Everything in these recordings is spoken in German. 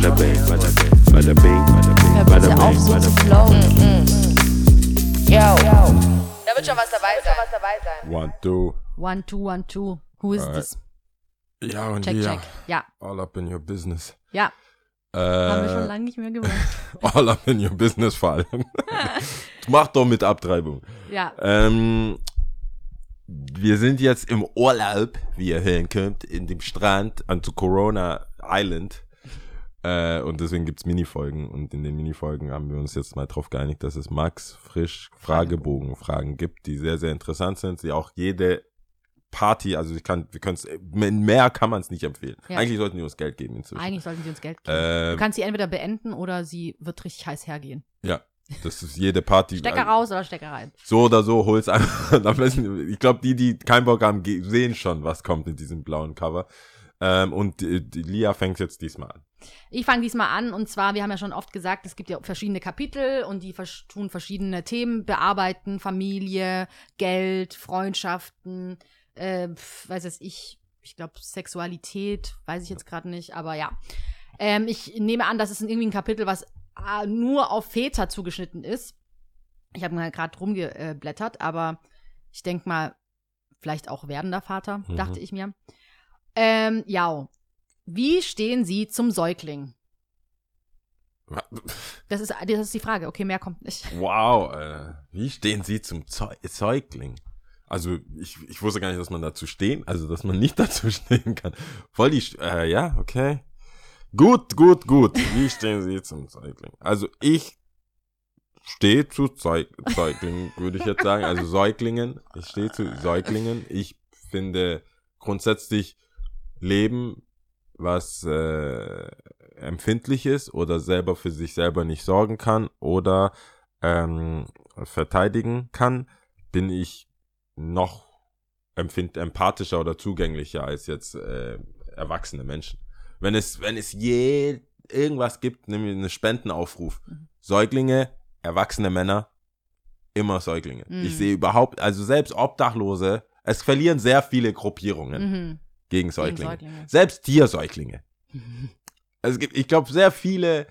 bada bing, bada bing, bada bing, bada bing, bada bitte auf, bing, so bada zu bing. flowen. Yo. Da wird schon was dabei sein. One, two. One, two, one, two. Who is Alright. this? Ja, und Check, ja. check. Ja, All up in your business. ja. Haben wir schon Äh, lange nicht mehr gemacht. all up in your business vor allem. Mach doch mit Abtreibung. Ja. Ähm, wir sind jetzt im Urlaub, wie ihr hören könnt, in dem Strand an zu Corona Island. Äh, und deswegen gibt's Minifolgen. Und in den Minifolgen haben wir uns jetzt mal drauf geeinigt, dass es Max frisch Fragebogen-Fragen gibt, die sehr, sehr interessant sind, die auch jede Party, also ich kann, wir können es, mehr kann man es nicht empfehlen. Ja. Eigentlich sollten die uns Geld geben inzwischen. Eigentlich sollten sie uns Geld geben. Ähm, du kannst sie entweder beenden oder sie wird richtig heiß hergehen. ja, das ist jede Party. Stecker also, raus oder Stecker rein. So oder so, hol's einfach. Am besten- ich glaube, die, die keinen Bock haben, sehen schon, was kommt in diesem blauen Cover. Ähm, und die, die Lia fängt jetzt diesmal an. Ich fange diesmal an und zwar, wir haben ja schon oft gesagt, es gibt ja verschiedene Kapitel und die vers- tun verschiedene Themen bearbeiten, Familie, Geld, Freundschaften, äh, weiß es ich, ich glaube Sexualität, weiß ich jetzt gerade nicht, aber ja. Ähm, ich nehme an, das ist irgendwie ein Kapitel, was äh, nur auf Väter zugeschnitten ist. Ich habe mal gerade rumgeblättert, aber ich denke mal, vielleicht auch werdender Vater, Mhm. dachte ich mir. Ähm, ja. Wie stehen Sie zum Säugling? Das ist, das ist die Frage. Okay, mehr kommt nicht. Wow, äh, wie stehen Sie zum Zeu Säugling? Also ich, ich wusste gar nicht, dass man dazu stehen, also dass man nicht dazu stehen kann. Voll die, äh, ja, okay. Gut, gut, gut. Wie stehen Sie zum Säugling? Also ich stehe zu Zeug Säuglingen, würde ich jetzt sagen. Also Säuglingen. Ich stehe zu Säuglingen. Ich finde grundsätzlich Leben, was äh, empfindlich ist oder selber für sich selber nicht sorgen kann oder ähm, verteidigen kann, bin ich noch empfind empathischer oder zugänglicher als jetzt äh, erwachsene Menschen. Wenn es, wenn es je irgendwas gibt, nämlich einen Spendenaufruf, Säuglinge, erwachsene Männer, immer Säuglinge. Mhm. Ich sehe überhaupt, also selbst Obdachlose, es verlieren sehr viele Gruppierungen Mhm. Gegen Säuglinge. Säuglinge. Selbst Tiersäuglinge. Es gibt, ich glaube, sehr viele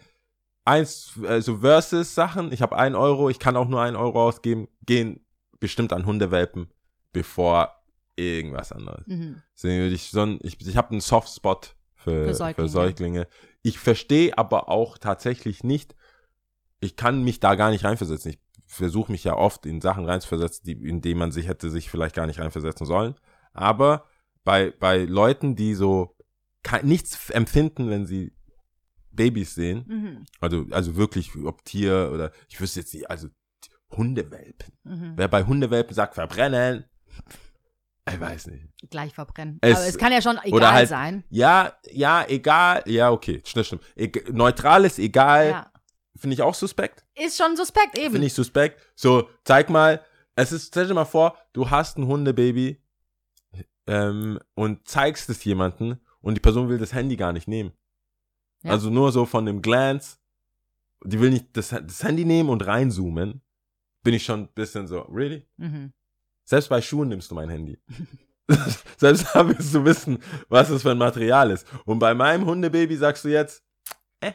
eins, also Versus-Sachen. Ich habe einen Euro, ich kann auch nur einen Euro ausgeben, gehen bestimmt an Hundewelpen, bevor irgendwas anderes. Mhm. Deswegen würde ich so ein, ich, ich habe einen Softspot für, Für für, Säuglinge. Säuglinge. Ich verstehe aber auch tatsächlich nicht, ich kann mich da gar nicht reinversetzen. Ich versuche mich ja oft in Sachen reinzuversetzen, die, in denen man sich hätte sich vielleicht gar nicht reinversetzen sollen. Aber bei, bei Leuten, die so nichts empfinden, wenn sie Babys sehen, Mhm. also, also wirklich, ob Tier oder, ich wüsste jetzt nicht, also Hundewelpen. Mhm. Wer bei Hundewelpen sagt, verbrennen, ich weiß nicht. Gleich verbrennen. Es- Aber es kann ja schon egal halt- sein. Ja, ja, egal, ja, okay, stimmt, stimmt. Eg neutral ist egal, Ja. finde ich auch suspekt. Ist schon suspekt eben. Finde ich suspekt. So, zeig mal, es ist, stell dir mal vor, du hast ein Hundebaby ähm, und zeigst es jemanden und die Person will das Handy gar nicht nehmen. Ja. Also nur so von dem Glance, die will nicht das, das Handy nehmen und reinzoomen, bin ich schon ein bisschen so, really? Mhm. Selbst bei Schuhen nimmst du mein Handy. Selbst da willst du wissen, was es für ein Material ist. Und bei meinem Hundebaby sagst du jetzt, äh,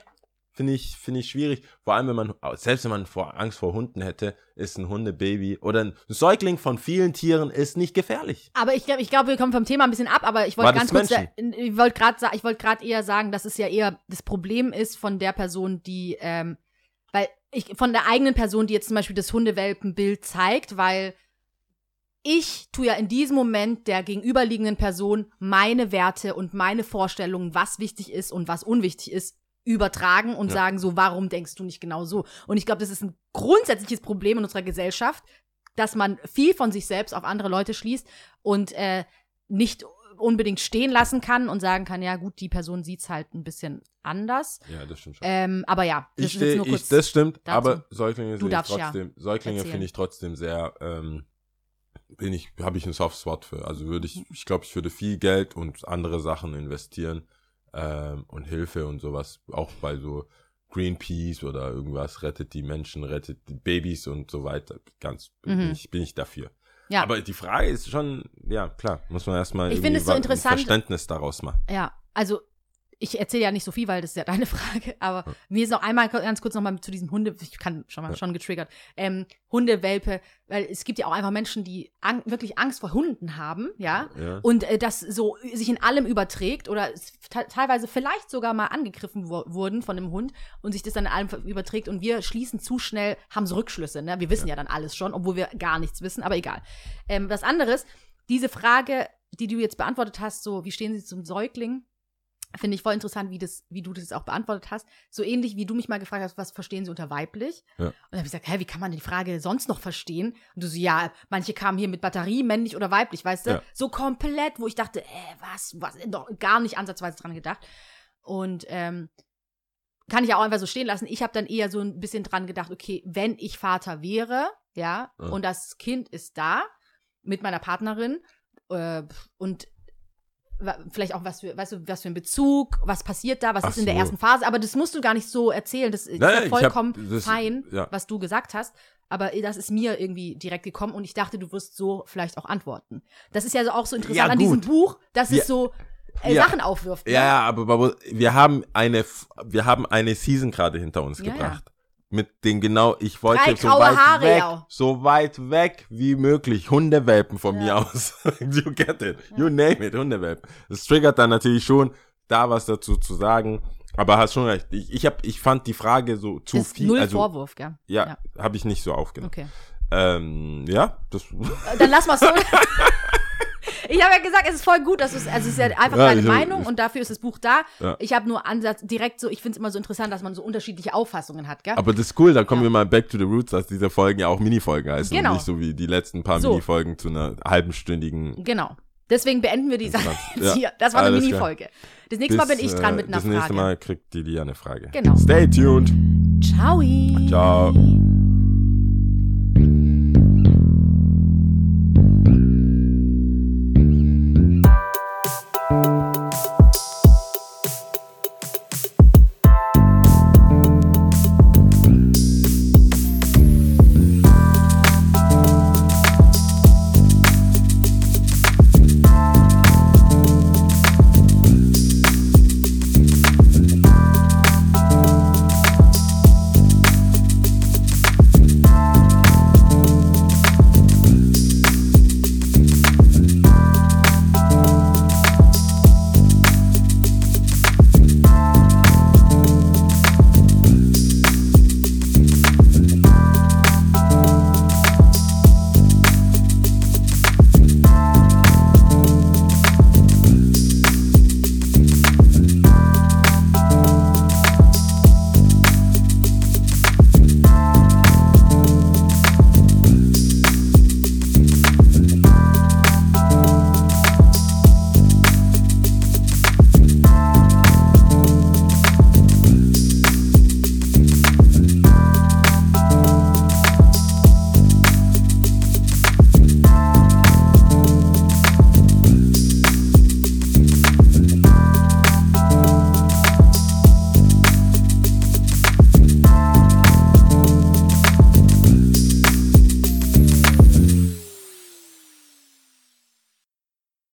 finde ich, finde ich schwierig. Vor allem, wenn man, selbst wenn man vor Angst vor Hunden hätte, ist ein Hundebaby oder ein Säugling von vielen Tieren ist nicht gefährlich. Aber ich glaube, ich glaub, wir kommen vom Thema ein bisschen ab, aber ich wollte ganz kurz, Menschen? ich wollte gerade ich wollte gerade eher sagen, dass es ja eher das Problem ist von der Person, die, ähm, weil ich, von der eigenen Person, die jetzt zum Beispiel das Hundewelpenbild zeigt, weil ich tue ja in diesem Moment der gegenüberliegenden Person meine Werte und meine Vorstellungen, was wichtig ist und was unwichtig ist, übertragen und Ja. sagen so, warum denkst du nicht genau so? Und ich glaube, das ist ein grundsätzliches Problem in unserer Gesellschaft, dass man viel von sich selbst auf andere Leute schließt und äh, nicht unbedingt stehen lassen kann und sagen kann, ja gut, die Person sieht's halt ein bisschen anders. Ja, das stimmt schon. Ähm, aber ja, das ich kurz. ich, das stimmt, dazu. aber Säuglinge Du darfst ja trotzdem, Säuglinge erzählen. finde ich trotzdem sehr, ähm, bin ich, habe ich einen Softspot für. Also würde ich, ich glaube, ich würde viel Geld und andere Sachen investieren ähm, und Hilfe und sowas, auch bei so Greenpeace oder irgendwas, rettet die Menschen, rettet die Babys und so weiter. Ganz bin, Mhm. ich, bin ich dafür. ja, Aber die Frage ist schon, ja klar, muss man erstmal Ich irgendwie finde es so interessant- Verständnis daraus machen. ja, also ich erzähle ja nicht so viel, weil das ist ja deine Frage, aber mir ist noch einmal ganz kurz noch mal zu diesem Hunde, ich kann schon mal schon getriggert, ähm, Hundewelpe, weil es gibt ja auch einfach Menschen, die ang wirklich Angst vor Hunden haben, ja, Ja. und äh, das so sich in allem überträgt oder teilweise vielleicht sogar mal angegriffen wo wurden von einem Hund und sich das dann in allem überträgt und wir schließen zu schnell, haben so Rückschlüsse, ne? Wir wissen ja, dann alles schon, obwohl wir gar nichts wissen, aber egal. Ähm, was anderes, diese Frage, die du jetzt beantwortet hast, so, wie stehen sie zum Säugling? Finde ich voll interessant, wie, das, wie du das auch beantwortet hast. So ähnlich wie du mich mal gefragt hast, was verstehen sie unter weiblich? Ja. Und dann habe ich gesagt, hä, wie kann man die Frage sonst noch verstehen? Und du so, ja, manche kamen hier mit Batterie, männlich oder weiblich, weißt du? Ja. So komplett, wo ich dachte, äh, was, was, doch gar nicht ansatzweise dran gedacht. Und ähm, kann ich ja auch einfach so stehen lassen. Ich habe dann eher so ein bisschen dran gedacht, okay, wenn ich Vater wäre, ja, Ja. und das Kind ist da mit meiner Partnerin äh, und vielleicht auch was für, weißt du, was für ein Bezug, was passiert da, was Ach ist in der so. ersten Phase, aber das musst du gar nicht so erzählen, das ist Nein, ja ich hab- vollkommen das- fein, ja. was du gesagt hast, aber das ist mir irgendwie direkt gekommen und ich dachte, du wirst so vielleicht auch antworten. Das ist ja auch so interessant Ja, an diesem. Buch, dass es so äh. Sachen aufwirft. Ne? Ja, aber wir haben eine, wir haben eine Season gerade hinter uns gebracht. Mit den genau, ich wollte Drei so weit Haare, weg, so weit weg wie möglich Hundewelpen von Ja. mir aus. you get it, you name it, Hundewelpen. Das triggert dann natürlich schon, da was dazu zu sagen. Aber hast schon recht. Ich, ich hab, ich fand die Frage so zu ist viel. null also, Vorwurf, gell? ja, Ja. habe ich nicht so aufgenommen. Okay. Ähm, ja, das. Äh, Dann lass mal so. Ich habe ja gesagt, es ist voll gut, dass es, also es ist ja einfach Ja, deine ich- Meinung und dafür ist das Buch da. Ja. Ich habe nur Ansatz direkt so, ich finde es immer so interessant, dass man so unterschiedliche Auffassungen hat, gell? Aber das ist cool, dann kommen Ja. wir mal back to the roots, dass diese Folgen ja auch Minifolgen heißen Genau. und nicht so wie die letzten paar So. Minifolgen zu einer halbenstündigen. Genau. Deswegen beenden wir die Sache jetzt hier. Das war eine. Minifolge. Das nächste Mal bin ich dran äh, mit einer Das nächste Frage. Mal kriegt die Lia eine Frage. Genau. Stay tuned. Ciao. Ciao.